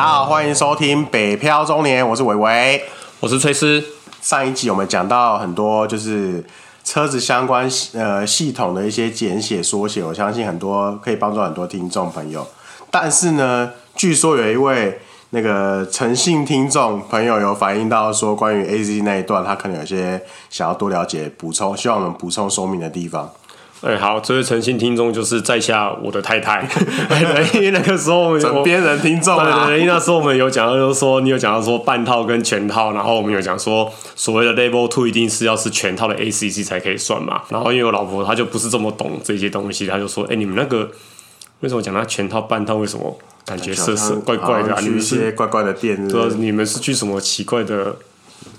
大家好，欢迎收听《北漂中年》，我是伟伟，我是崔斯。上一集我们讲到很多就是车子相关呃系统的一些简写缩写，我相信很多可以帮助很多听众朋友。但是呢，据说有一位那个诚信听众朋友有反映到说，关于 ACC 那一段，他可能有些想要多了解、补充，希望我们补充说明的地方。哎、欸，好，这位诚信听众就是在下我的太太，因为那个时候我们枕边人听众、啊，对对对，因为那时候我们有讲到，就是说你有讲到说半套跟全套，然后我们有讲说所谓的 Level Two 一定是要是全套的 ACC 才可以算嘛，然后因为我老婆她就不是这么懂这些东西，她就说，哎、欸，你们那个为什么讲到全套半套，为什么感觉怪怪的、啊？你们是些怪怪的店是是，对，你们是去什么奇怪的？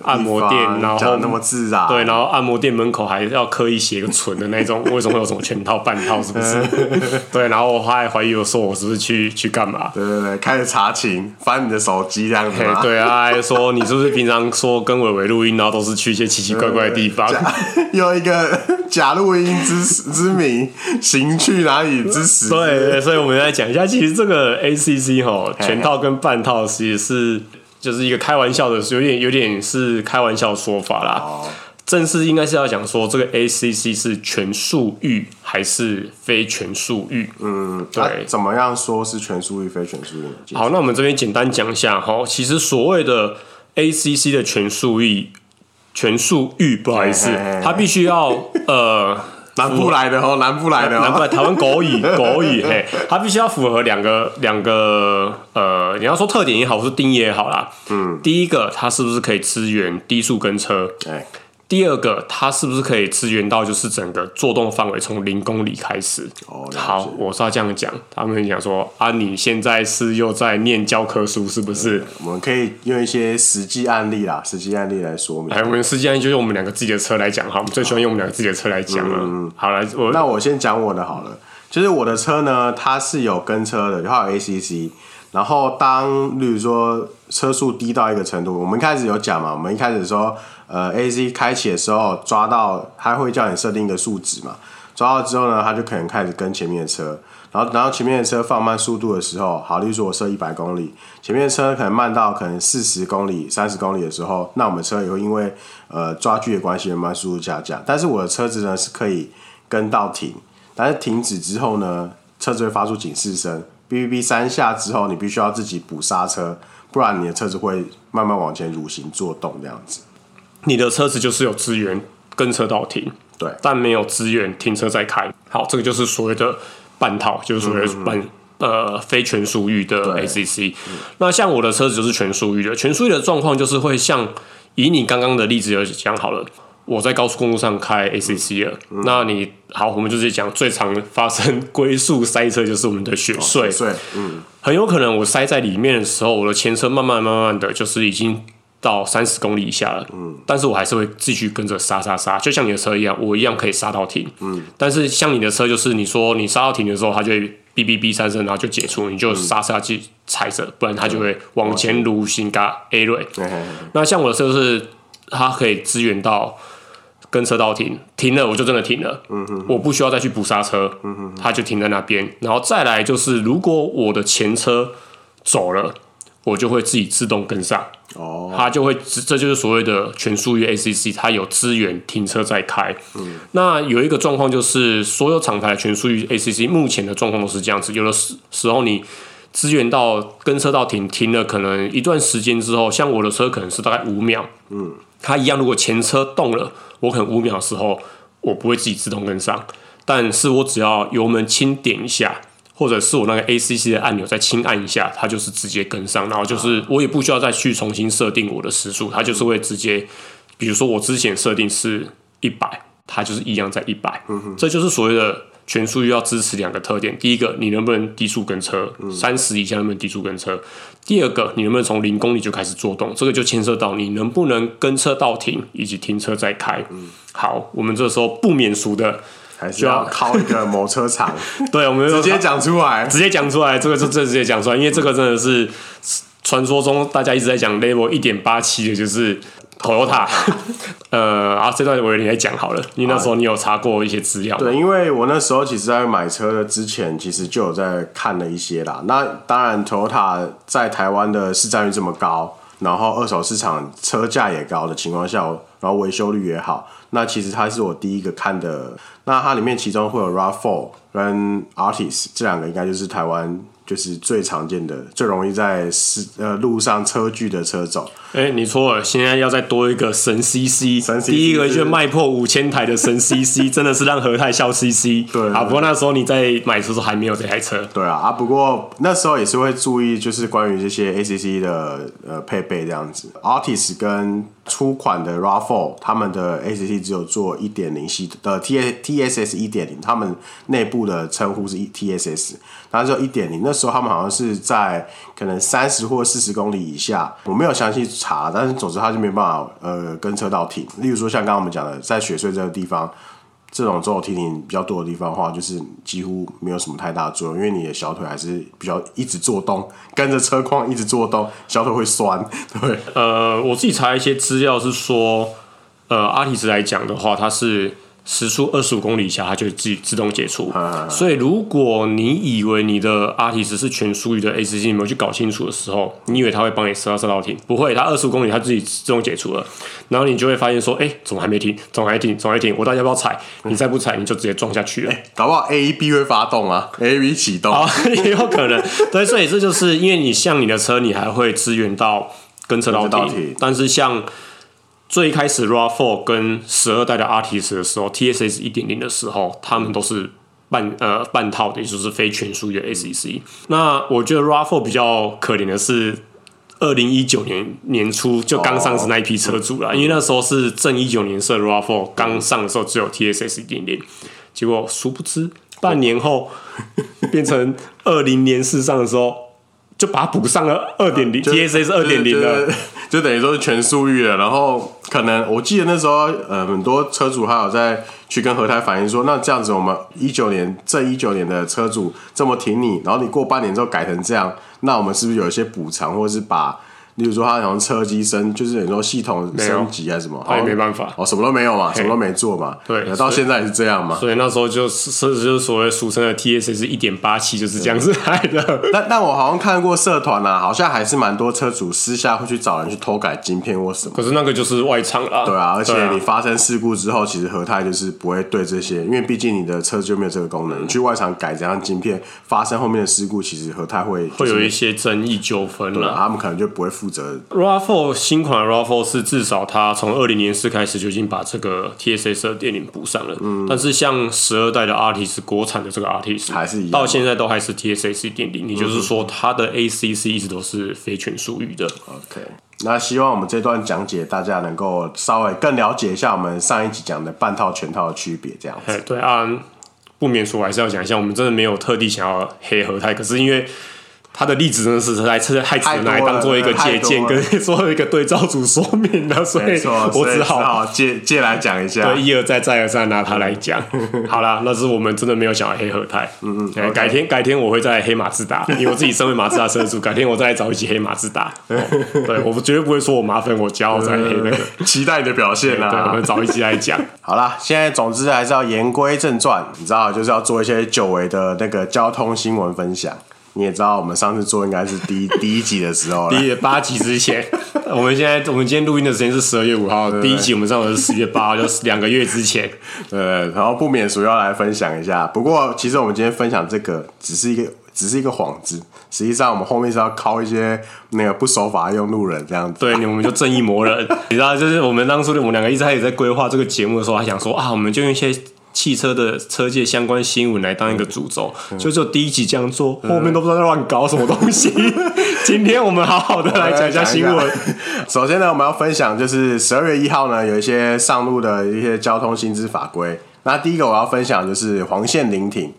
按摩店，然后那么自然，对，然后按摩店门口还要刻意写个“纯”的那种，为什么会有什么全套、半套？是不是？对，然后我还怀疑我说我是不是去去干嘛？对对对，开始查寝，翻你的手机这样子。对啊，还说你是不是平常说跟伟伟录音，然后都是去一些奇奇怪怪的地方？有 一个 假录音之之名，行去哪里之实？对，所以我们来讲一下，其实这个 ACC 哈，全套跟半套其实是。就是一个开玩笑的，有点有点是开玩笑说法啦。哦、正式应该是要讲说，这个 ACC 是全数域还是非全数域？嗯，对、啊。怎么样说是全数域非全数域？好，那我们这边简单讲一下哈。其实所谓的 ACC 的全数域，全数域不好意思，嘿嘿嘿它必须要呃。南部来的哦，南部来的，南部来台湾国语 国语嘿，它必须要符合两个两个呃，你要说特点也好，或是定义也好啦。嗯，第一个，它是不是可以支援低速跟车？哎。第二个，它是不是可以支援到就是整个作动范围从零公里开始？哦，好，我是要这样讲。他们讲说啊，你现在是又在念教科书是不是？我们可以用一些实际案例啦，实际案例来说明。哎，我们实际案例就用我们两个自己的车来讲哈，我们最喜欢用我们两个自己的车来讲了。嗯，好来，我那我先讲我的好了，就是我的车呢，它是有跟车的，它有 ACC。然后当，例如说车速低到一个程度，我们开始有讲嘛，我们一开始说，呃 ac 开启的时候抓到，它会叫你设定一个数值嘛，抓到之后呢，它就可能开始跟前面的车，然后然后前面的车放慢速度的时候，好，例如说我设一百公里，前面的车可能慢到可能四十公里、三十公里的时候，那我们车也会因为呃抓距的关系，慢慢速度下降，但是我的车子呢是可以跟到停，但是停止之后呢，车子会发出警示声。哔哔哔三下之后，你必须要自己补刹车，不然你的车子会慢慢往前蠕行做动这样子。你的车子就是有资源跟车道停，对，但没有资源停车再开。好，这个就是所谓的半套，就是所谓的半、嗯、呃非全速域的 ACC。那像我的车子就是全速域的，全速域的状况就是会像以你刚刚的例子有讲好了。我在高速公路上开 ACC 了，那你好，我们就是讲最常发生龟速塞车，就是我们的雪隧。哦、雪隧，嗯，很有可能我塞在里面的时候，我的前车慢慢慢慢的就是已经到三十公里以下了，嗯，但是我还是会继续跟着刹刹刹，就像你的车一样，我一样可以刹到停，嗯，但是像你的车就是你说你刹到停的时候，它就会哔哔哔三声，然后就解除，你就刹车去踩着，不然它就会往前蠕行嘎 A 瑞。那像我的车是它可以支援到。跟车道停，停了我就真的停了，嗯、哼哼我不需要再去补刹车，嗯、哼哼它就停在那边。然后再来就是，如果我的前车走了，我就会自己自动跟上，哦，它就会，这就是所谓的全速域 ACC，它有资源停车再开。嗯、那有一个状况就是，所有厂牌的全速域 ACC 目前的状况都是这样子，有的时时候你支援到跟车道停，停了可能一段时间之后，像我的车可能是大概五秒，嗯。它一样，如果前车动了，我可能五秒的时候，我不会自己自动跟上，但是我只要油门轻点一下，或者是我那个 ACC 的按钮再轻按一下，它就是直接跟上，然后就是我也不需要再去重新设定我的时速，它就是会直接，比如说我之前设定是一百，它就是一样在一百，这就是所谓的。全速域要支持两个特点，第一个，你能不能低速跟车，三十以下能不能低速跟车？第二个，你能不能从零公里就开始做动？这个就牵涉到你能不能跟车到停，以及停车再开。好，我们这时候不免俗的，还是要靠一个某车厂。对，我们直接讲出来，直接讲出来，这个就这直接讲出来，因为这个真的是传说中大家一直在讲 Level 一点八七的，就是。Toyota，呃，啊，这段我你来讲好了，因为那时候你有查过一些资料。对，因为我那时候其实在买车的之前，其实就有在看了一些啦。那当然，Toyota 在台湾的市占率这么高，然后二手市场车价也高的情况下，然后维修率也好，那其实它是我第一个看的。那它里面其中会有 RAV4 跟 Artist 这两个，应该就是台湾。就是最常见的、最容易在是呃路上车距的车种。哎、欸，你错了，现在要再多一个神 CC。神 CC 第一个就是卖破五千台的神 CC，真的是让和泰笑 CC。对啊，不过那时候你在买车的时候还没有这台车。对啊，啊，不过那时候也是会注意，就是关于这些 ACC 的呃配备这样子。Artist 跟初款的 RAV4，他们的 ACC 只有做一点零系的 T TSS 一点零，他们内部的称呼是 TSS，它只有一点零。那时候他们好像是在可能三十或四十公里以下，我没有详细查，但是总之他就没办法呃跟车道停。例如说像刚刚我们讲的，在雪隧这个地方，这种走停停比较多的地方的话，就是几乎没有什么太大的作用，因为你的小腿还是比较一直做动，跟着车况一直做动，小腿会酸。对，呃，我自己查一些资料是说，呃，阿提斯来讲的话，它是。时速二十五公里以下，它就自己自动解除。啊、所以，如果你以为你的 Altis 是全速域的 ACC，你没有去搞清楚的时候，你以为它会帮你刹车到停？不会，它二十五公里它自己自动解除了。然后你就会发现说，哎、欸，怎么还没停？怎么还停？怎么还停？我到底要不要踩？你再不踩，你就直接撞下去了。欸、搞不好 A B 会发动啊，A B 启动，也有可能。对，所以这就是因为你像你的车，你还会支援到跟车道停，但是像。最开始 RAV4 跟十二代的 Altis 的时候，TSS 一点零的时候，他们都是半呃半套的，也就是非全速域的 ACC。那我觉得 RAV4 比较可怜的是，二零一九年年初就刚上市那一批车主了，哦、因为那时候是正一九年设 RAV4 刚上的时候只有 TSS 一点零，结果殊不知半年后 变成二零年四上的时候。就把它补上了二点零，TSS 二点零的，就等于说是全速域了。然后可能我记得那时候，呃，很多车主还有在去跟和泰反映说，那这样子我们一九年这一九年的车主这么挺你，然后你过半年之后改成这样，那我们是不是有一些补偿，或者是把？例如说，他好像车机升，就是很多系统升级还是什么，他也没办法，哦，什么都没有嘛，什么都没做嘛，对，到现在也是这样嘛，所以那时候就是就是所谓俗称的 TSS 一点八七就是这样子来的。但但我好像看过社团啊，好像还是蛮多车主私下会去找人去偷改晶片或什么。可是那个就是外厂啦，对啊，而且你发生事故之后，其实和泰就是不会对这些，因为毕竟你的车就没有这个功能，你去外厂改这样晶片，发生后面的事故，其实和泰会会有一些争议纠纷了，他们可能就不会负责。RAV4 新款 RAV4 是至少它从二零年四开始就已经把这个 TSS 二点零补上了，嗯，但是像十二代的 Altis 国产的这个 Altis 还是一样，到现在都还是 TSS 一点零，也就是说它的 ACC 一直都是非全速域的。OK，那希望我们这段讲解大家能够稍微更了解一下我们上一集讲的半套全套的区别，这样子。对啊，不免说我还是要讲一下，我们真的没有特地想要黑和泰，可是因为。他的例子真的是来车太只能来当做一个借鉴，跟 做一个对照组说明的，所以我只好，好借借来讲一下，对，一而再再而三拿他来讲。好啦，那是我们真的没有想要黑和泰。嗯嗯，改天改天我会在黑马自达，因为我自己身为马自达车主，改天我再来找一起黑马自达。对，我绝对不会说我麻烦我骄傲在黑那个，期待你的表现啦。对，我们找一起来讲。好啦，现在总之还是要言归正传，你知道，就是要做一些久违的那个交通新闻分享。你也知道，我们上次做应该是第一 第一集的时候，第八集之前。我们现在我们今天录音的时间是十二月五号，对对对，第一集我们上的是十月八号，就是两个月之前。对，然后不免俗要来分享一下。不过，其实我们今天分享这个只是一个只是一个幌子，实际上我们后面是要靠一些那个不守法的用路人这样子。对，我们就正义魔人。你知道，就是我们当初我们两个一直开始在规划这个节目的时候，还想说啊，我们就用一些。汽车的车界相关新闻来当一个主轴，就就第一集这样做，后面都不知道在乱搞什么东西。今天我们好好的来讲一下新闻。首先呢，我们要分享就是十二月一号呢，有一些上路的一些交通新知法规。那第一个我要分享就是黄线临停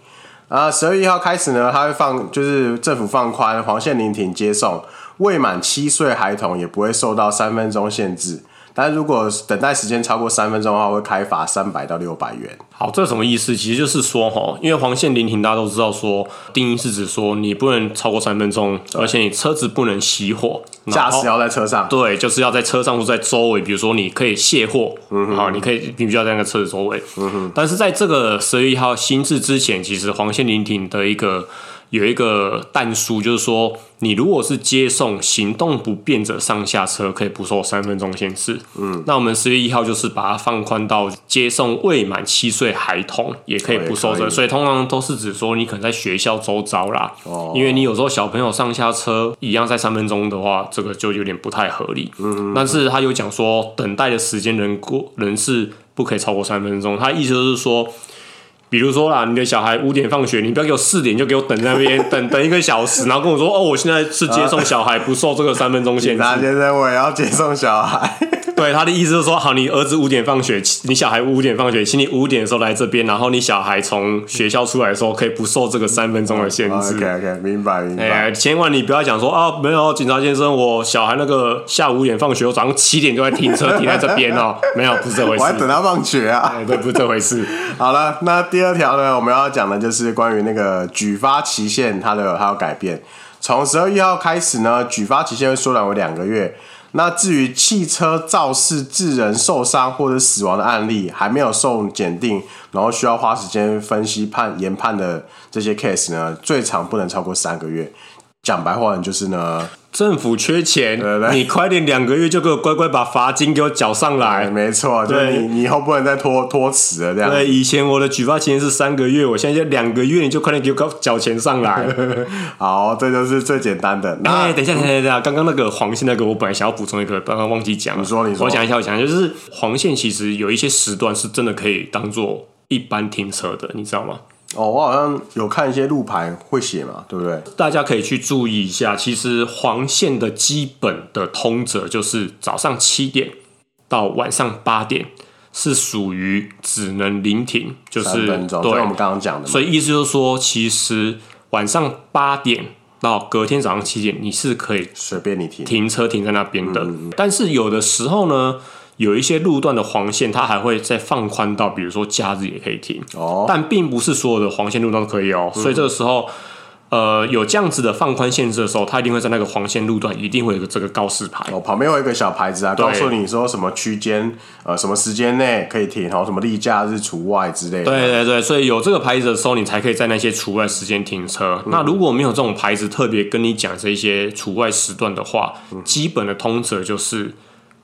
啊，十二月一号开始呢，它会放就是政府放宽黄线临停接送，未满七岁孩童也不会受到三分钟限制。但如果等待时间超过三分钟的话，会开罚三百到六百元。好，这什么意思？其实就是说哈，因为黄线临停，大家都知道说，定义是指说你不能超过三分钟，而且你车子不能熄火，驾驶要在车上。对，就是要在车上或在周围，比如说你可以卸货，嗯，好，你可以你必须要在那个车子周围，嗯哼。但是在这个十月一号新制之前，其实黄线临停的一个。有一个但书，就是说，你如果是接送行动不便者上下车，可以不受三分钟限制。嗯，那我们十月一号就是把它放宽到接送未满七岁孩童也可以不受这，所以通常都是指说你可能在学校周遭啦。哦，因为你有时候小朋友上下车一样在三分钟的话，这个就有点不太合理。嗯，但是他有讲说，等待的时间人过人是不可以超过三分钟。他意思就是说。比如说啦，你的小孩五点放学，你不要给我四点就给我等在那边 等等一个小时，然后跟我说哦，我现在是接送小孩，不受这个三分钟限制。那现在我也要接送小孩。对，他的意思是说，好，你儿子五点放学，你小孩五点放学，请你五点的时候来这边，然后你小孩从学校出来的时候可以不受这个三分钟的限制。OK OK，明白明白。哎，千万你不要讲说啊，没有，警察先生，我小孩那个下午五点放学，我早上七点就在停车停在这边哦，没有，不是这回事。我还等他放学啊。对，不是这回事。好了，那第二条呢，我们要讲的就是关于那个举发期限，它的它要改变，从十二月一号开始呢，举发期限会缩短为两个月。那至于汽车肇事致人受伤或者死亡的案例，还没有送检定，然后需要花时间分析判研判的这些 case 呢，最长不能超过三个月。讲白话就是呢。政府缺钱，对对，你快点两个月就给我乖乖把罚金给我缴上来。没错，对，你你以后不能再拖拖迟了这样。对，以前我的举发期限是三个月，我现在就两个月，你就快点给我缴钱上来。好，这就是最简单的。哎、欸，等一下，等一下，等一下，刚刚那个黄线那个，我本来想要补充一个，刚刚忘记讲。你说，你说。我讲一下，我讲一下，就是黄线其实有一些时段是真的可以当做一般停车的，你知道吗？哦，我好像有看一些路牌会写嘛，对不对？大家可以去注意一下。其实黄线的基本的通则就是早上七点到晚上八点是属于只能临停，就是分钟，对，我们刚刚讲的。所以意思就是说，其实晚上八点到隔天早上七点，你是可以随便你停停车停在那边的。嗯嗯。但是有的时候呢。有一些路段的黄线，它还会再放宽到，比如说假日也可以停哦，但并不是所有的黄线路段都可以哦。所以这个时候，呃，有这样子的放宽限制的时候，它一定会在那个黄线路段一定会有个这个告示牌哦，旁边有一个小牌子啊，告诉你说什么区间呃什么时间内可以停，然后什么例假日除外之类的。对对对，所以有这个牌子的时候，你才可以在那些除外时间停车。那如果没有这种牌子特别跟你讲这些除外时段的话，基本的通则就是。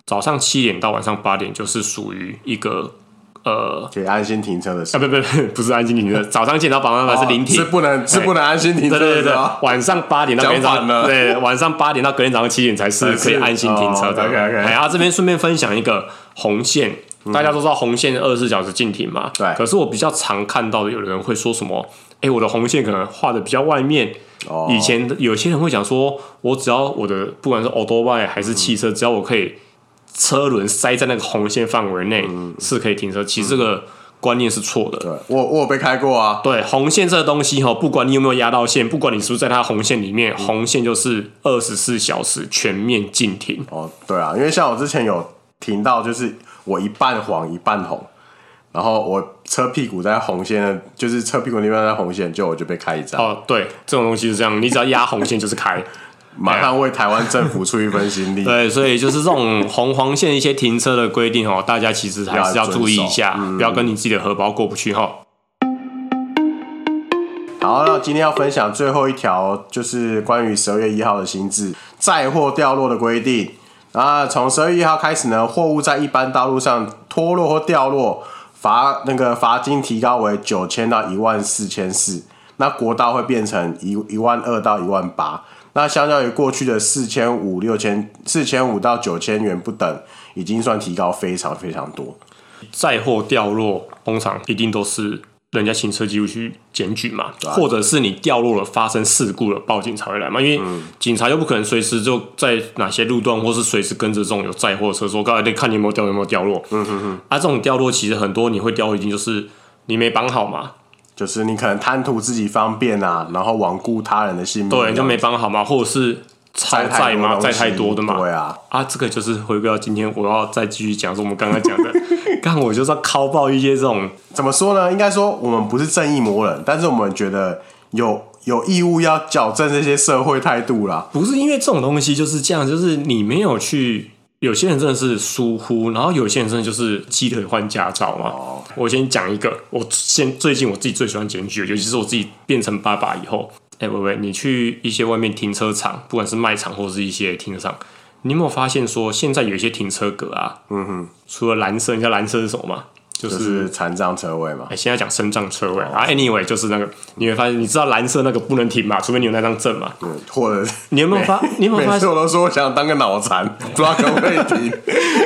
早上七点到晚上八点，就是属于一个呃，可以安心停车的时候。啊，不不不，不是安心停车。早上七点到晚上八点是临停，是不能是不能安心停车的。对对对对，晚上八点到隔天早上，对，晚上八点到隔天早上七点才是 可以安心停车的。OK OK。然后这边顺便分享一个红线，大家都知道红线二十四小时禁停嘛。对。可是我比较常看到的，有人会说什么？哎，我的红线可能画的比较外面。以前有些人会讲说，我只要我的不管是 auto bike 还是汽车，只要我可以。车轮塞在那个红线范围内是可以停车，其实这个观念是错的。对，我我有被开过啊。对，红线这个东西哈，不管你有没有压到线，不管你是不是在它红线里面，红线就是二十四小时全面禁停。哦，对啊，因为像我之前有停到，就是我一半黄一半红，然后我车屁股在红线，就是车屁股那边在红线，就我就被开一张。哦，对，这种东西是这样，你只要压红线就是开。马上为台湾政府出一份心力。对，所以就是这种红黄线一些停车的规定哦，大家其实还是要注意一下，嗯、不要跟你自己的荷包过不去哈。好，那今天要分享最后一条，就是关于十二月一号的新制载货掉落的规定。啊，从十二月一号开始呢，货物在一般道路上脱落或掉落，罚那个罚金提高为九千到一万四千四，那国道会变成一一万二到一万八。那相较于过去的四千五、六千、四千五到九千元不等，已经算提高非常非常多。载货掉落，通常一定都是人家行车记录去检举嘛，或者是你掉落了发生事故了，报警才会来嘛。因为警察又不可能随时就在哪些路段，或是随时跟着这种有载货车说，刚才得看你有没有掉，有没有掉落。嗯哼哼。啊，这种掉落其实很多，你会掉一定就是你没绑好嘛。就是你可能贪图自己方便啊，然后罔顾他人的性命，对，就没帮好嘛，或者是超载嘛，载太多的嘛。对啊，啊，这个就是回归到今天，我要再继续讲说我们刚刚讲的，刚我就是要拷爆一些这种怎么说呢？应该说我们不是正义魔人，但是我们觉得有有义务要矫正这些社会态度啦。不是因为这种东西就是这样，就是你没有去。有些人真的是疏忽，然后有些人真的就是鸡腿换驾照嘛。Oh. 我先讲一个，我先最近我自己最喜欢检举，尤其是我自己变成爸爸以后，哎、欸，喂喂，你去一些外面停车场，不管是卖场或者是一些停车场，你有没有发现说现在有一些停车格啊？嗯哼，除了蓝色，你知道蓝色是什么吗？就是残障车位嘛。哎，现在讲身障车位啊。Anyway，就是那个你会发现，你知道蓝色那个不能停嘛，除非你有那张证嘛。嗯，或者 你有没有发？你有没有发现？每次我都说我想当个脑残，不知道可不可以停。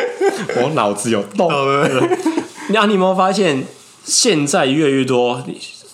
我脑子有洞。那你有没有发现，现在越来越多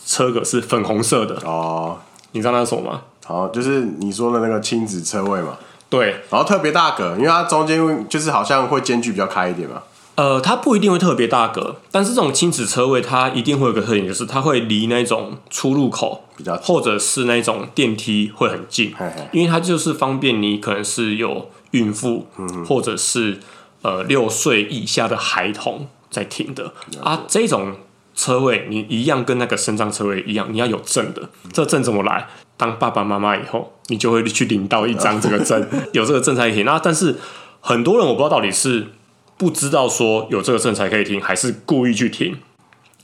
车格是粉红色的哦？你知道那是什么吗？好，就是你说的那个亲子车位嘛。对，然后特别大格，因为它中间就是好像会间距比较开一点嘛。呃，它不一定会特别大个，但是这种亲子车位它一定会有个特点，就是它会离那种出入口比较，或者是那种电梯会很近，嘿嘿，因为它就是方便你可能是有孕妇，嗯、或者是呃六岁以下的孩童在停的啊。这种车位你一样跟那个升降车位一样，你要有证的。嗯、这证怎么来？当爸爸妈妈以后，你就会去领到一张这个证，有这个证才可以停。那但是很多人我不知道到底是。不知道说有这个证才可以停，还是故意去停？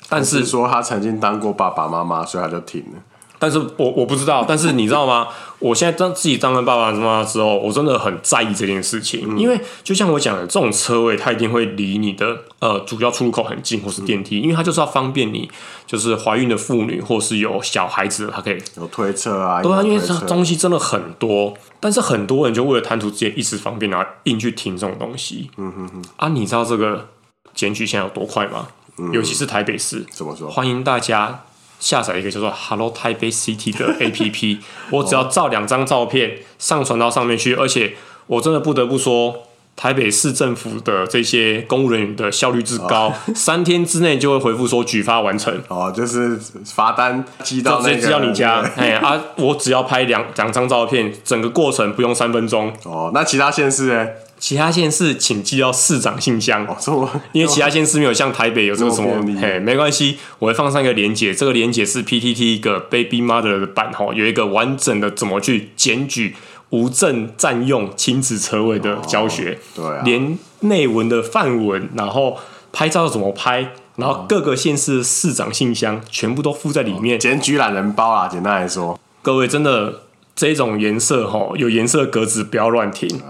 但是，是说他曾经当过爸爸妈妈，所以他就停了。但是我我不知道，但是你知道吗？我现在当自己当了爸爸妈妈之后，我真的很在意这件事情，嗯、因为就像我讲的，这种车位它一定会离你的呃主要出入口很近，或是电梯，嗯、因为它就是要方便你，就是怀孕的妇女或是有小孩子的，它可以有推车啊。对啊，因为它东西真的很多，但是很多人就为了贪图自己一时方便，然后硬去停这种东西。嗯哼哼。啊，你知道这个检举现在有多快吗？嗯、尤其是台北市，怎么说？欢迎大家。下载一个叫做 “Hello Taipei City” 的 APP，我只要照两张照片上传到上面去，而且我真的不得不说，台北市政府的这些公务人员的效率之高，三天之内就会回复说举发完成。哦，就是罚单寄到那个，寄到你家。哎啊，我只要拍两两张照片，整个过程不用三分钟。哦，那其他县市呢？其他县市请寄到市长信箱，哦、因为其他县市没有像台北有这个什么，嘿，没关系，我会放上一个连接，这个连接是 PTT 一个 Baby Mother 的版哈，有一个完整的怎么去检举无证占用亲子车位的教学，哦、对、啊，连内文的范文，然后拍照怎么拍，然后各个县市市长信箱全部都附在里面，检举懒人包啊，简单来说，各位真的这种颜色哈，有颜色格子不要乱停。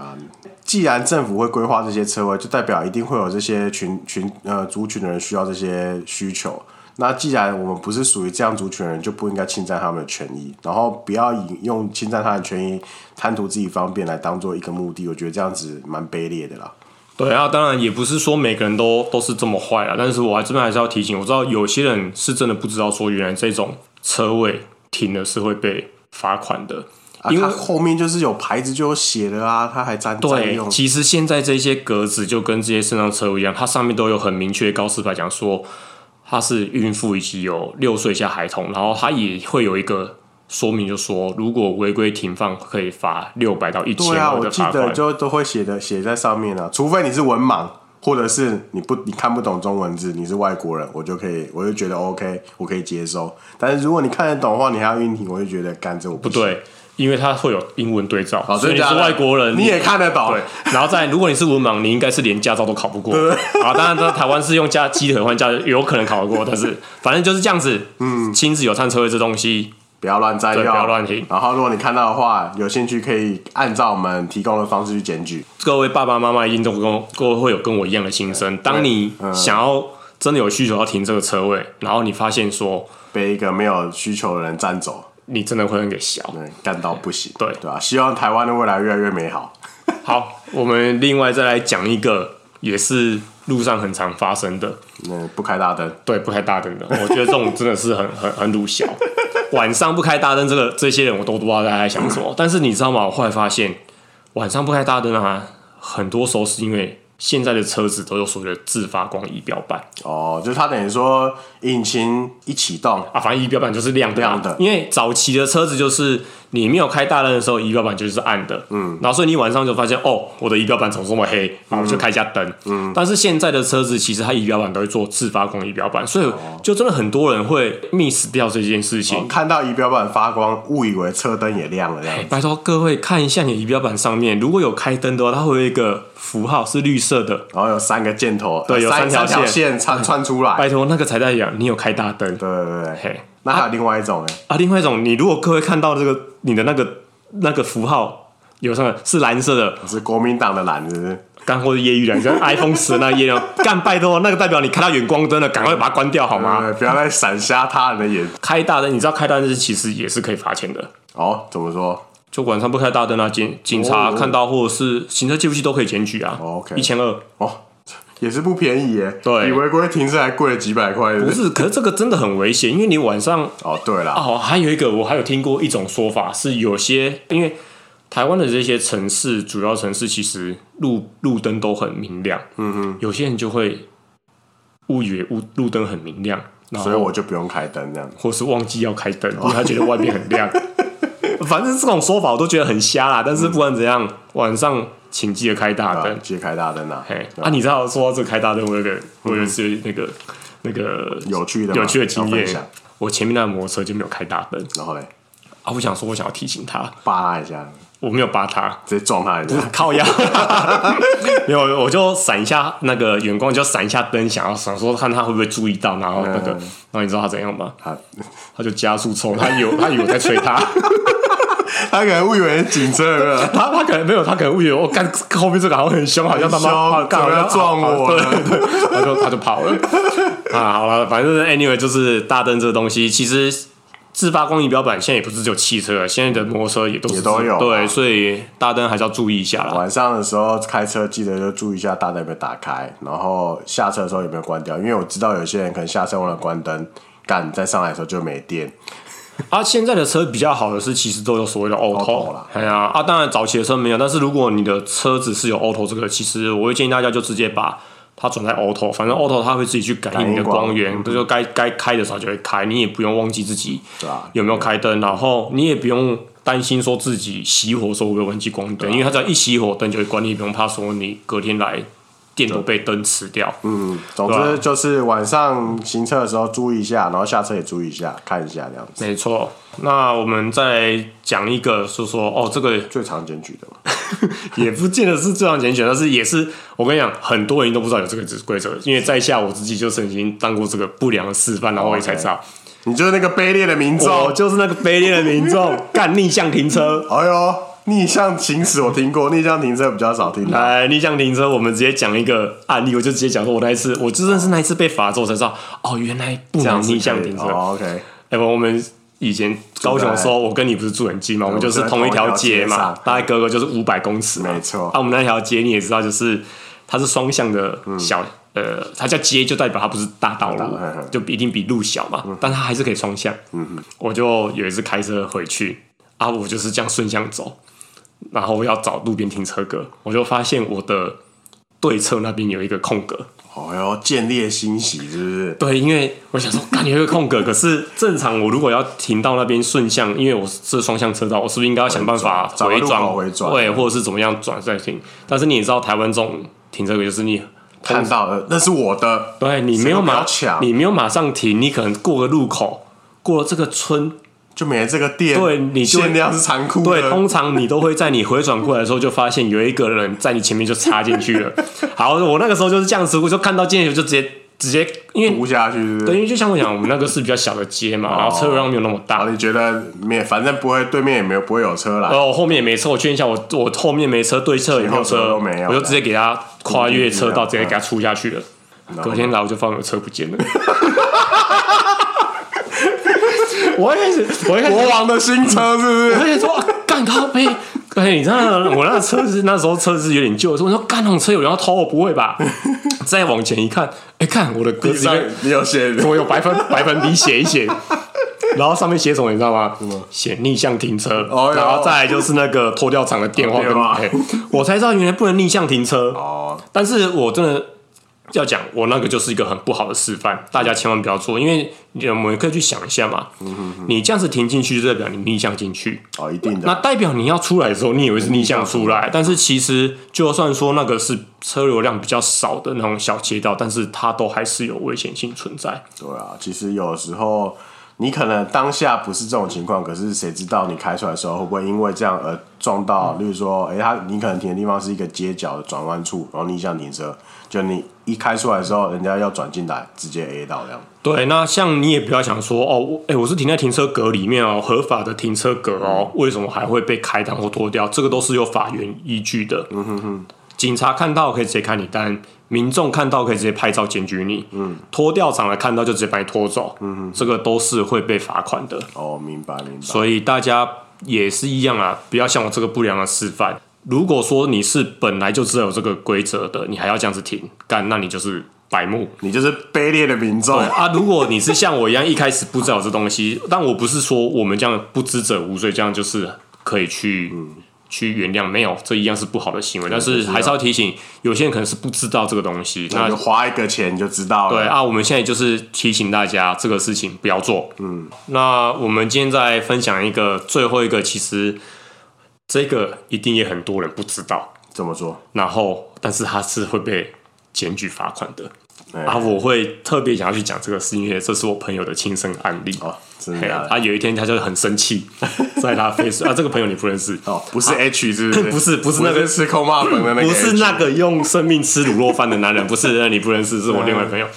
既然政府会规划这些车位，就代表一定会有这些群群呃族群的人需要这些需求。那既然我们不是属于这样族群的人，就不应该侵占他们的权益，然后不要以用侵占他的权益贪图自己方便来当做一个目的。我觉得这样子蛮卑劣的啦。对啊，当然也不是说每个人都都是这么坏啊，但是我还这边还是要提醒，我知道有些人是真的不知道说原来这种车位停了是会被罚款的。因为后面就是有牌子就有写的啊，他还占占用。其实现在这些格子就跟这些身障车位一样，它上面都有很明确的告示牌，讲说它是孕妇以及有六岁以下孩童，然后它也会有一个说明，就说如果违规停放可以罚六百到一千。对啊，我记得就都会写的写在上面啊，除非你是文盲，或者是你不你看不懂中文字，你是外国人，我就可以我就觉得 OK，我可以接受。但是如果你看得懂的话，你还要运停，我就觉得干这我不，不对。因为它会有英文对照，所以你是外国人，你也看得懂。对，然后再如果你是文盲，你应该是连驾照都考不过。啊，当然，在台湾是用加鸡腿换驾，有可能考得过，但是 反正就是这样子。嗯，亲子友善车位这东西不要乱摘掉，不要乱停。然后如果你看到的话，有兴趣可以按照我们提供的方式去检举。各位爸爸妈妈一定都跟各位会有跟我一样的心声。当你想要真的有需求要停这个车位，然后你发现说被一个没有需求的人占走。你真的会很给小，干到不行，对对吧？希望台湾的未来越来越美好。好，我们另外再来讲一个，也是路上很常发生的，嗯，不开大灯，对，不开大灯的，我觉得这种真的是很 很很鲁小。晚上不开大灯，这个这些人我都不知道大家在想什么。但是你知道吗？我后来发现，晚上不开大灯啊，很多时候是因为。现在的车子都有所谓的自发光仪表板哦，就是它等于说引擎一启动啊，反正仪表板就是亮的，亮的。因为早期的车子就是你没有开大灯的时候，仪表板就是暗的，嗯，然后所以你晚上就发现哦，我的仪表板怎么这么黑，然后我就开一下灯，嗯，但是现在的车子其实它仪表板都会做自发光仪表板，所以就真的很多人会 miss 掉这件事情，哦、看到仪表板发光，误以为车灯也亮了这样。拜托各位看一下你仪表板上面，如果有开灯的话，它会有一个符号是绿色的，然后有三个箭头，对，有三条线，线穿穿出来。拜托那个才代表你有开大灯，对对对，嘿。那还有另外一种呢？啊，另外一种，你如果各位看到这个你的那个那个符号有什么是蓝色的，是国民党的蓝，是不是？刚或者业余蓝，像 iPhone 十那页哦，干拜托，那个代表你看到远光灯了，赶快把它关掉好吗？不要再闪瞎他人的眼。开大灯，你知道开大灯其实也是可以罚钱的哦？怎么说？就晚上不开大灯啊，警警察看到或者是行车记录器都可以检举啊。哦、OK，一千二哦。也是不便宜耶，对，比违规停车还贵了几百块。不是，可是这个真的很危险，因为你晚上哦，对了，哦，还有一个，我还有听过一种说法是，有些因为台湾的这些城市，主要城市其实路路灯都很明亮，嗯嗯，有些人就会误以为路路灯很明亮，所以我就不用开灯这样，或是忘记要开灯，因为他觉得外面很亮。反正这种说法我都觉得很瞎啦，但是不管怎样，晚上。请记得开大灯，记得开大灯啊！嘿，啊，你知道说到这开大灯，我有个，我有一次那个那个有趣的有趣的经验。我前面那个摩托车就没有开大灯，然后嘞，啊，我想说，我想要提醒他，扒他一下，我没有扒他，直接撞他一下，靠腰，没有，我就闪一下那个远光，就闪一下灯，想要想说看他会不会注意到，然后那个，然后你知道他怎样吗？他他就加速冲，他以为他以为我在催他。他可能误以为是警车了，他他可能没有，他可能误以为我干后面这个好像很凶，好像他妈干嘛要撞我？对对，他就他就跑了啊！好了，反正 anyway 就是大灯这个东西，其实自发光仪表板现在也不是只有汽车，现在的摩托车也都是也都有。对，所以大灯还是要注意一下啦。晚上的时候开车记得就注意一下大灯有没有打开，然后下车的时候有没有关掉，因为我知道有些人可能下车忘了关灯，干再上来的时候就没电。啊，现在的车比较好的是，其实都有所谓的 auto 啦。哎呀，啊，当然早期的车没有，但是如果你的车子是有 auto 这个，其实我会建议大家就直接把它转在 auto，反正 auto 它会自己去感应你的光源，不就该该开的时候就会开，你也不用忘记自己有没有开灯，然后你也不用担心说自己熄火的时候会不会忘记关灯，因为它只要一熄火灯就会关，你也不用怕说你隔天来。电都被灯吃掉。嗯，总之就是晚上行车的时候注意一下，然后下车也注意一下，看一下这样子。没错。那我们再讲一个，说说哦，这个最常检举的嘛，也不见得是最常检举，但是也是我跟你讲，很多人都不知道有这个规则，因为在下我自己就曾经当过这个不良的示范，然后我也才知道。Okay. 你就是那个卑劣的民众，我就是那个卑劣的民众，干逆向停车。哎呦！逆向行驶我听过，逆向停车比较少听。来，逆向停车，我们直接讲一个案例，我就直接讲说，我那一次，我就算是那一次被罚之后才知道，哦，原来不能逆向停车。哦、OK，哎，我们以前高雄的时候，我跟你不是住很近嘛，我们就是同一条街嘛，大概隔个就是五百公尺，没错。啊，我们那条街你也知道，就是它是双向的小，嗯、呃，它叫街，就代表它不是大道路，嗯、就一定比路小嘛，嗯、但它还是可以双向。嗯，我就有一次开车回去，啊，我就是这样顺向走。然后我要找路边停车格，我就发现我的对侧那边有一个空格。哦哟，见猎欣喜是不是？对，因为我想说，感觉有个空格，可是正常我如果要停到那边顺向，因为我是双向车道，我是不是应该要想办法回转？回转，对，或者是怎么样转再停？但是你也知道，台湾这种停车格就是你看到了，那是我的，对，你没有马抢，你没有马上停，你可能过个路口，过了这个村。就没这个店，对，你限量是残酷的。对，通常你都会在你回转过来的时候，就发现有一个人在你前面就插进去了。好，我那个时候就是这样子，我就看到进去就直接直接因为堵下去是是？对，因为就像我讲，我们那个是比较小的街嘛，然后车流量没有那么大。你觉得没？反正不会，对面也没有不会有车来。哦，后面也没车，我确认一下，我我后面没车，对侧也没有车，都没有，我就直接给他跨越车道，直接给他出下去了。隔天来我就发现我车不见了。我一开始，我一开始，国王的新车是不是？我开始说干咖啡，哎，你知道我那个车子那时候车子有点旧，我说干那种车有人要偷，我不会吧？再往前一看，哎，看我的格子里面有写，我有白粉白粉笔写一写，然后上面写什么你知道吗？写逆向停车，然后再来就是那个拖吊厂的电话跟，我才知道原来不能逆向停车哦。但是我真的。要讲我那个就是一个很不好的示范，大家千万不要做，因为我们可以去想一下嘛，嗯、哼哼你这样子停进去，就代表你逆向进去哦，一定的。那代表你要出来的时候，你以为是逆向出来，但是其实就算说那个是车流量比较少的那种小街道，但是它都还是有危险性存在。对啊，其实有时候。你可能当下不是这种情况，可是谁知道你开出来的时候会不会因为这样而撞到？例如说，哎、欸，他你可能停的地方是一个街角的转弯处，然后逆向停车，就你一开出来的时候，人家要转进来，直接 A 到这样。对，那像你也不要想说哦，哎、欸，我是停在停车格里面哦，合法的停车格哦，为什么还会被开单或拖掉？这个都是有法源依据的。嗯哼哼。警察看到可以直接开你单，民众看到可以直接拍照检举你。嗯，拖掉场来看到就直接把你拖走。嗯哼，这个都是会被罚款的。哦，明白明白。所以大家也是一样啊，不要像我这个不良的示范。如果说你是本来就知道有这个规则的，你还要这样子停干，那你就是白目，你就是卑劣的民众啊！如果你是像我一样一开始不知道这东西，但我不是说我们这样不知者无罪，这样就是可以去。嗯去原谅没有，这一样是不好的行为，但是还是要提醒，有些人可能是不知道这个东西，那就花一个钱就知道了。对啊，我们现在就是提醒大家这个事情不要做。嗯，那我们今天再分享一个最后一个，其实这个一定也很多人不知道怎么做，然后但是他是会被检举罚款的。啊，我会特别想要去讲这个，是因为这是我朋友的亲身案例。哦，真的，的。啊有一天他就很生气，在他 Facebook 啊，这个朋友你不认识哦，不是 H 是不是？不是，不是那个吃空骂粉的那个，不是那个用生命吃卤肉饭的男人，不是，你不认识，是我 另外朋友。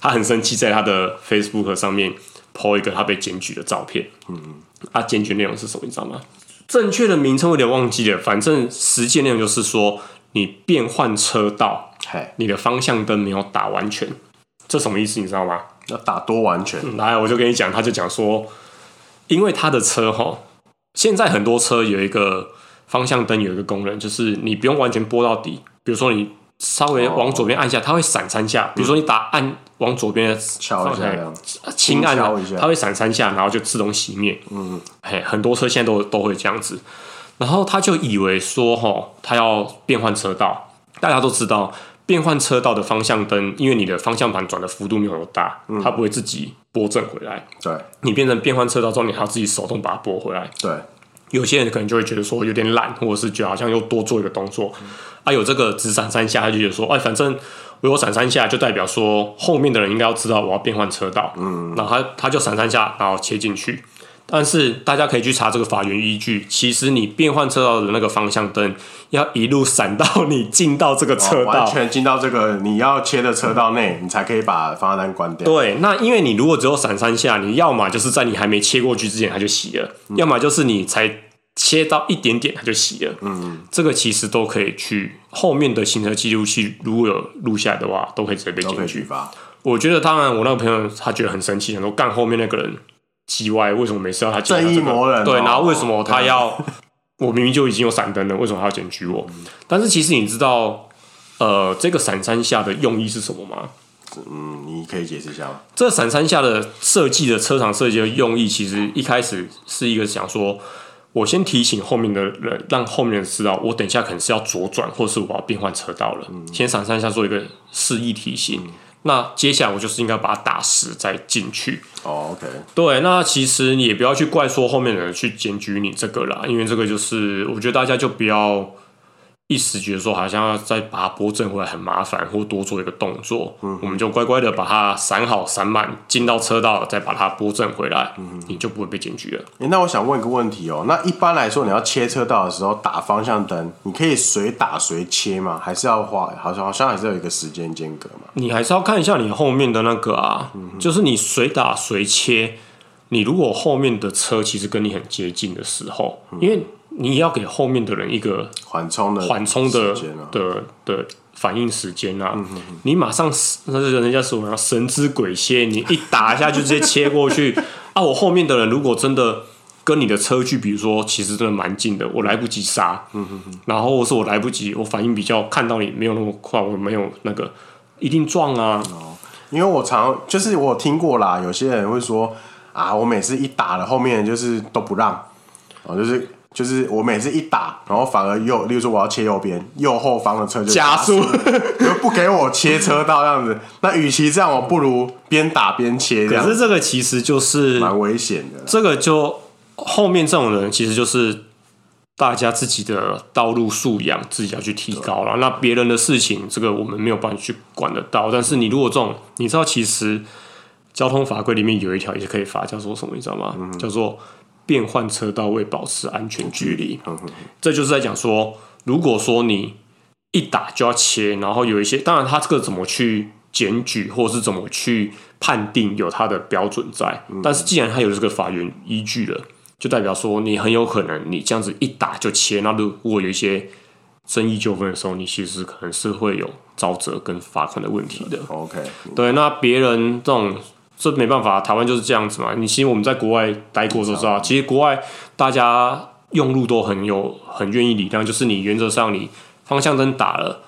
他很生气，在他的 Facebook 上面 po 一个他被检举的照片。嗯嗯，啊，检举内容是什么？你知道吗？正确的名称我有点忘记了，反正实践内容就是说你变换车道。嘿你的方向灯没有打完全，这什么意思？你知道吗？要打多完全？嗯、来，我就跟你讲，他就讲说，因为他的车哈，现在很多车有一个方向灯有一个功能，就是你不用完全拨到底，比如说你稍微往左边按下，它会闪三下。比如说你打按往左边敲一下，轻按它会闪三下，然后就自动熄灭。嗯，嘿，很多车现在都都会这样子。然后他就以为说，哈，他要变换车道。大家都知道，变换车道的方向灯，因为你的方向盘转的幅度没有大，嗯、它不会自己拨正回来。对，你变成变换车道之后，你还要自己手动把它拨回来。对，有些人可能就会觉得说有点懒，或者是觉得好像又多做一个动作。嗯、啊，有这个只闪三下，他就觉得说，哎，反正我有闪三下，就代表说后面的人应该要知道我要变换车道。嗯，然后他他就闪三下，然后切进去。但是大家可以去查这个法源依据。其实你变换车道的那个方向灯，要一路闪到你进到这个车道，完全进到这个你要切的车道内，你才可以把方向灯关掉。对，那因为你如果只有闪三下，你要么就是在你还没切过去之前它就熄了，嗯、要么就是你才切到一点点它就熄了。嗯，这个其实都可以去后面的行车记录器如果有录下来的话，都可以直接被检举。我觉得当然，我那个朋友他觉得很生气，很多干后面那个人。机歪，为什么每次要他？正义魔人、哦、对，然后为什么他要？我明明就已经有闪灯了，为什么他要检举我？嗯、但是其实你知道，呃，这个闪三下的用意是什么吗？嗯，你可以解释一下吗？这闪三下的设计的车厂设计的用意，其实一开始是一个想说，我先提醒后面的人，让后面的人知道，我等一下可能是要左转，或是我要变换车道了，嗯、先闪三下做一个示意提醒。嗯那接下来我就是应该把它打死再进去。哦，OK。对，那其实你也不要去怪说后面的人去检举你这个啦，因为这个就是我觉得大家就不要。一时觉得说好像要再把它拨正回来很麻烦，或多做一个动作，嗯、我们就乖乖的把它闪好闪满，进到车道再把它拨正回来，嗯、你就不会被检举了。欸。那我想问一个问题哦，那一般来说你要切车道的时候打方向灯，你可以随打随切吗？还是要花？好像好像还是有一个时间间隔嘛？你还是要看一下你后面的那个啊，嗯、就是你随打随切，你如果后面的车其实跟你很接近的时候，嗯、因为。你要给后面的人一个缓冲的缓冲的的的反应时间啊！你马上那是人家说神之鬼切，你一打一下就直接切过去 啊！我后面的人如果真的跟你的车距，比如说其实真的蛮近的，我来不及刹，然后或是我来不及，我反应比较看到你没有那么快，我没有那个一定撞啊！因为我常就是我听过啦，有些人会说啊，我每次一打了，后面就是都不让，哦，就是。就是我每次一打，然后反而右，例如说我要切右边，右后方的车就加速，就不给我切车道这样子。那与其这样，我不如边打边切。可是这个其实就是蛮危险的。这个就后面这种人，其实就是大家自己的道路素养自己要去提高了。那别人的事情，这个我们没有办法去管得到。但是你如果这种，你知道，其实交通法规里面有一条也是可以罚，叫做什么？你知道吗？嗯、叫做。变换车道为保持安全距离，这就是在讲说，如果说你一打就要切，然后有一些，当然他这个怎么去检举，或者是怎么去判定，有他的标准在。但是既然他有这个法源依据了，就代表说你很有可能你这样子一打就切，那如果有一些争议纠纷的时候，你其实可能是会有招责跟罚款的问题的。OK，对，那别人这种。这没办法，台湾就是这样子嘛。你其实我们在国外待过都知道，其实国外大家用路都很有很愿意礼让，就是你原则上你方向灯打了，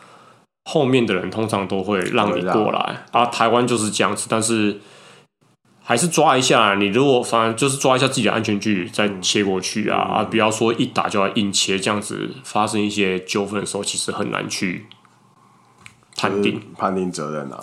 后面的人通常都会让你过来。啊，台湾就是这样子，但是还是抓一下。你如果反正就是抓一下自己的安全距离再切过去啊、嗯、啊，不要说一打就要硬切，这样子发生一些纠纷的时候，其实很难去判定判定责任啊。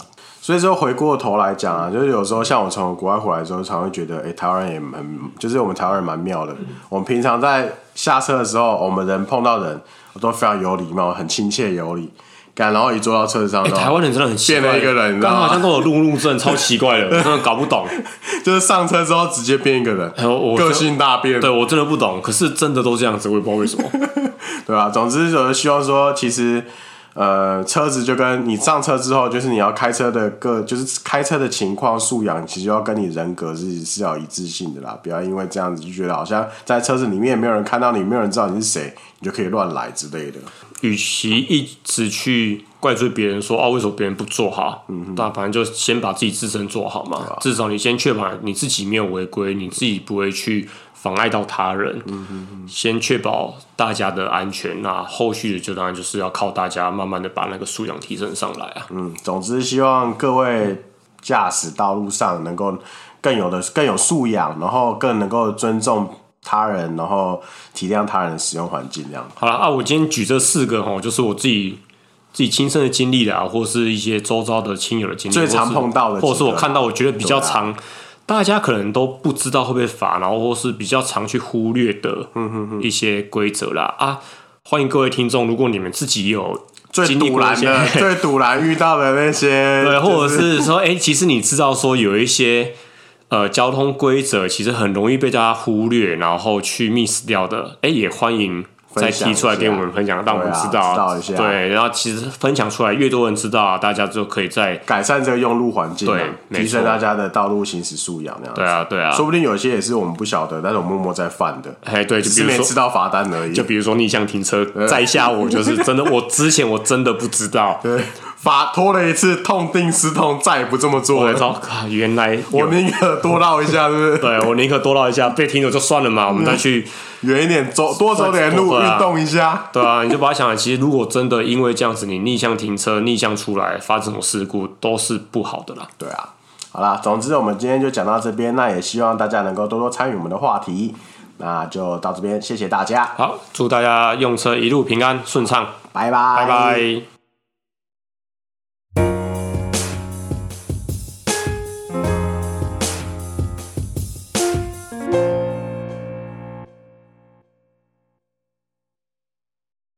所以说回过头来讲啊，就是有时候像我从国外回来之后，常会觉得，哎、欸，台湾人也蛮，就是我们台湾人蛮妙的。我们平常在下车的时候，我们人碰到人，我都非常有礼貌，很亲切有礼。干，然后一坐到车上，欸、台湾人真的很变了一个人，刚好像都有路怒症，超奇怪的，真的搞不懂。就是上车之后直接变一个人，个性大变。对，我真的不懂，可是真的都这样子，我也不知道为什么。对啊？总之就是希望说，其实。呃，车子就跟你上车之后，就是你要开车的个，就是开车的情况素养，其实要跟你人格是是要一致性的啦。不要因为这样子就觉得好像在车子里面没有人看到你，没有人知道你是谁，你就可以乱来之类的。与其一直去怪罪别人说哦，为什么别人不做好？嗯，那反正就先把自己自身做好嘛。嗯、至少你先确保你自己没有违规，你自己不会去。妨碍到他人，嗯、先确保大家的安全。那后续的就当然就是要靠大家慢慢的把那个素养提升上来啊。嗯，总之希望各位驾驶道路上能够更有的更有素养，然后更能够尊重他人，然后体谅他人的使用环境这样。好了啊，我今天举这四个哈，就是我自己自己亲身的经历啊，或是一些周遭的亲友的经历，最常碰到的，或者是我看到我觉得比较常。大家可能都不知道会不会罚，然后或是比较常去忽略的一些规则啦。啊，欢迎各位听众，如果你们自己有最堵拦的、最堵拦遇到的那些，对，或者是说，哎、其实你知道说有一些呃交通规则，其实很容易被大家忽略，然后去 miss 掉的，哎、也欢迎。再提出来给我们分享，让我们知道，知道一下。对，然后其实分享出来，越多人知道，大家就可以在改善这个用路环境，对，提升大家的道路行驶素养那样。对啊，对啊，说不定有些也是我们不晓得，但是我默默在犯的。哎，对，就比如说没吃到罚单而已。就比如说逆向停车，在下我就是真的，我之前我真的不知道。对。罚拖了一次，痛定思痛，再也不这么做了。我操！原来我宁可多绕一下，是不是？对，我宁可多绕一下，被停了就算了嘛。我们再去远一点走，多走点路，运动一下。对啊，你就把它想，其实如果真的因为这样子，你逆向停车、逆向出来发生这种事故，都是不好的啦。对啊，好啦，总之我们今天就讲到这边，那也希望大家能够多多参与我们的话题。那就到这边，谢谢大家。好，祝大家用车一路平安顺畅，拜拜，拜拜。